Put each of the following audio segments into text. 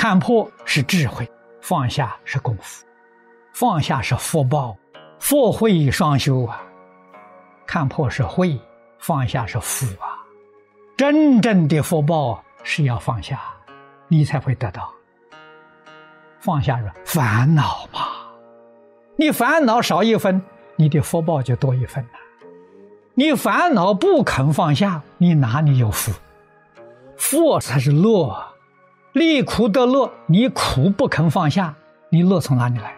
看破是智慧，放下是功夫，放下是福报，福慧双修啊。看破是慧，放下是福啊。真正的福报是要放下，你才会得到。放下是烦恼嘛，你烦恼少一分，你的福报就多一分了。你烦恼不肯放下，你哪里有福？福才是乐。离苦得乐，你苦不肯放下，你乐从哪里来？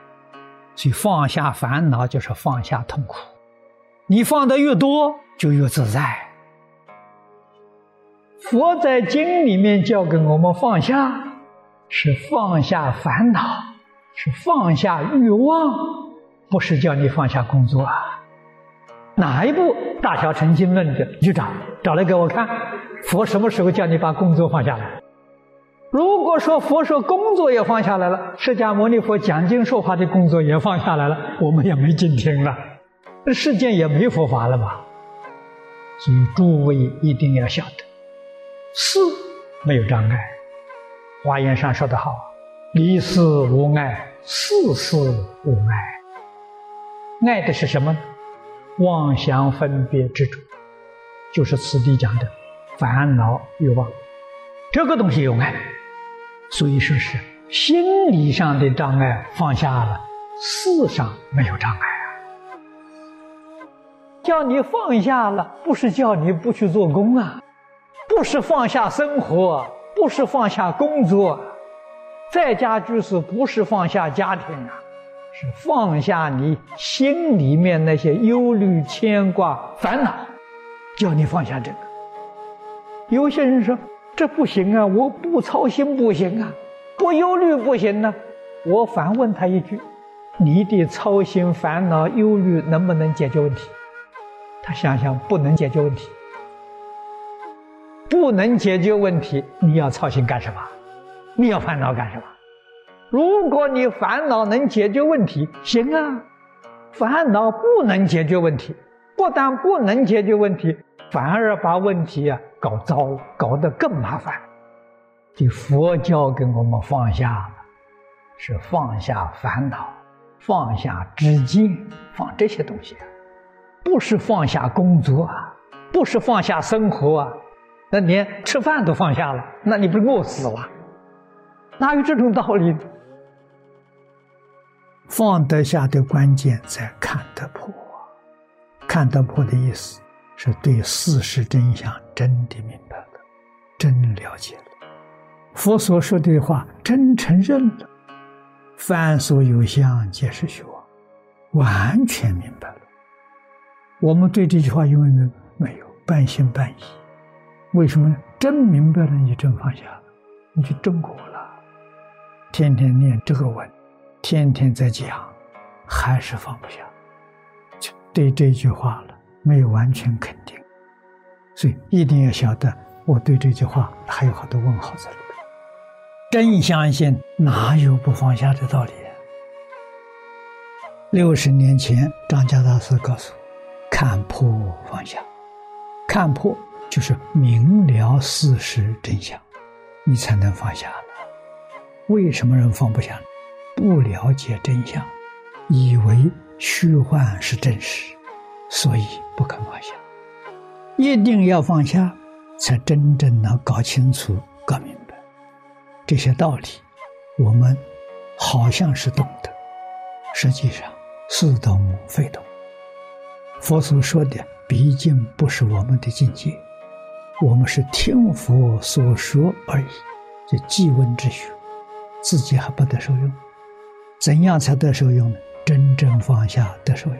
所以放下烦恼就是放下痛苦。你放的越多，就越自在。佛在经里面教给我们放下，是放下烦恼，是放下欲望，不是叫你放下工作啊。哪一部《大小乘经论》的？你找找来给我看。佛什么时候叫你把工作放下来？如果说佛说工作也放下来了，释迦牟尼佛讲经说法的工作也放下来了，我们也没进听了，那世间也没佛法了吧？所以诸位一定要晓得，四没有障碍。华严上说得好：“离事无碍，事事无碍。”爱的是什么？妄想分别执着，就是此地讲的烦恼欲望，这个东西有爱。所以说是心理上的障碍放下了，事上没有障碍啊。叫你放下了，不是叫你不去做工啊，不是放下生活，不是放下工作，在家居士不是放下家庭啊，是放下你心里面那些忧虑、牵挂、烦恼，叫你放下这个。有些人说。这不行啊！我不操心不行啊，不忧虑不行呢。我反问他一句：你的操心、烦恼、忧虑能不能解决问题？他想想，不能解决问题。不能解决问题，你要操心干什么？你要烦恼干什么？如果你烦恼能解决问题，行啊。烦恼不能解决问题，不但不能解决问题。反而把问题啊搞糟，搞得更麻烦。这佛教给我们放下了，是放下烦恼，放下知见，放这些东西，不是放下工作啊，不是放下生活啊，那连吃饭都放下了，那你不是饿死了？哪有这种道理？放得下的关键在看得破，看得破的意思。是对事实真相真的明白了，真了解了，佛所说的话真承认了，凡所有相皆是虚妄，完全明白了。我们对这句话因为没没有半信半疑，为什么呢？真明白了，你真放下了，你就正果了。天天念这个文，天天在讲，还是放不下，对这句话了。没有完全肯定，所以一定要晓得，我对这句话还有好多问号在里面。真相信，哪有不放下的道理？六十年前，张家大师告诉我：“看破放下，看破就是明了事实真相，你才能放下。为什么人放不下？不了解真相，以为虚幻是真实。”所以不肯放下，一定要放下，才真正能搞清楚、搞明白这些道理。我们好像是懂得，实际上似懂非懂。佛所说的毕竟不是我们的境界，我们是听佛所说而已，这记闻之学，自己还不得受用。怎样才得受用呢？真正放下得受用。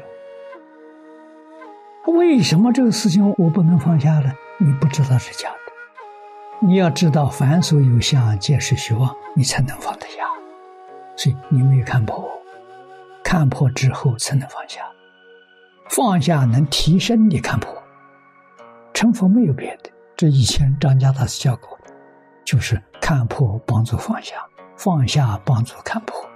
为什么这个事情我不能放下呢？你不知道是假的。你要知道，凡所有相，皆是虚妄，你才能放得下。所以你没有看破，看破之后才能放下。放下能提升你看破。成佛没有别的，这以前张家大师教过，就是看破帮助放下，放下帮助看破，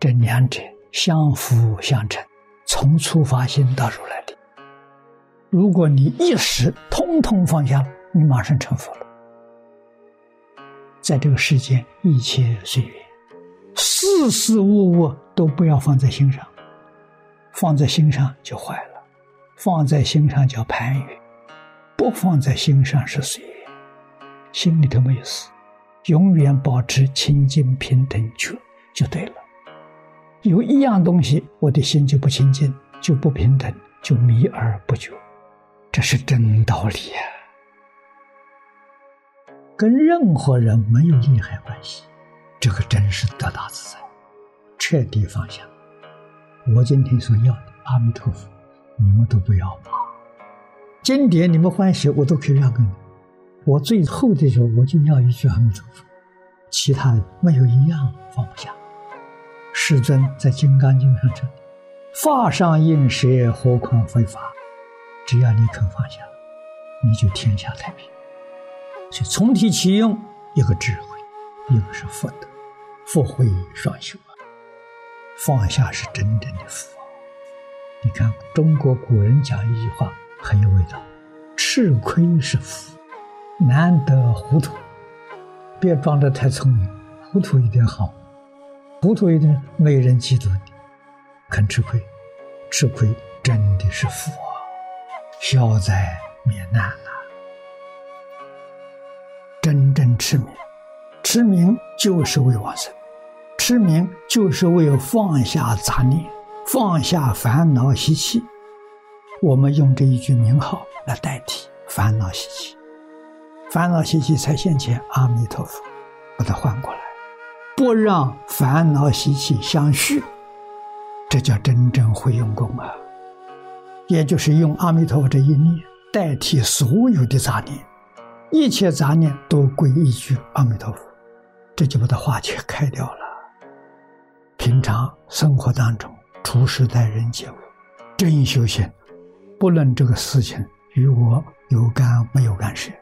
这两者相辅相成，从初发心到如来的。如果你一时通通放下，你马上成佛了。在这个世间一切随缘，事事物物都不要放在心上，放在心上就坏了，放在心上叫攀缘，不放在心上是随缘，心里头没有事，永远保持清净平等觉就对了。有一样东西，我的心就不清净，就不平等，就迷而不觉，这是真道理呀。跟任何人没有利害关系，这个真是得大自在，彻底放下。我今天所要的阿弥陀佛，你们都不要吗？经典你们欢喜，我都可以让给你。我最后的时候，我就要一句阿弥陀佛，其他的没有一样放不下。世尊在《金刚经》上说：“法上应舍，何况非法？只要你肯放下，你就天下太平。”所以从体起用，一个智慧，一个是福德，福慧双修啊。放下是真正的福。你看中国古人讲一句话很有味道：“吃亏是福，难得糊涂。”别装得太聪明，糊涂一点好，糊涂一点没人嫉妒你。肯吃亏，吃亏真的是福啊，消灾免难啊。真正持名，持名就是为往生，持名就是为放下杂念，放下烦恼习气。我们用这一句名号来代替烦恼习气，烦恼习气才现前。阿弥陀佛，把它换过来，不让烦恼习气相续，这叫真正会用功啊！也就是用阿弥陀佛这一念代替所有的杂念。一切杂念都归一句阿弥陀佛，这就把它化解开掉了。平常生活当中，处事待人接物，真修行，不论这个事情与我有干没有干涉，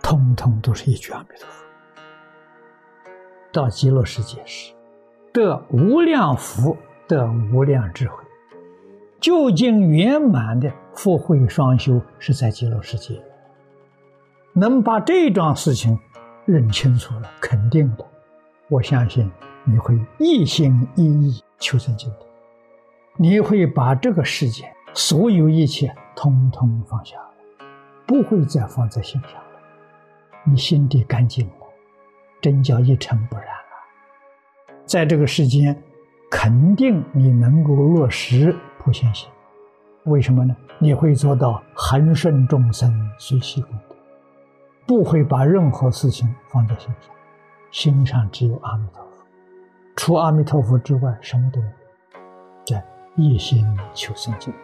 通通都是一句阿弥陀佛。到极乐世界时，得无量福，得无量智慧，究竟圆满的福慧双修，是在极乐世界。能把这桩事情认清楚了，肯定的，我相信你会一心一意求生净土，你会把这个世界所有一切通通放下，不会再放在心上了。你心地干净了，真叫一尘不染了。在这个世间，肯定你能够落实普贤行。为什么呢？你会做到恒顺众生，随喜功德。不会把任何事情放在心上，心上只有阿弥陀佛，除阿弥陀佛之外什么都没有，在一心求生净土。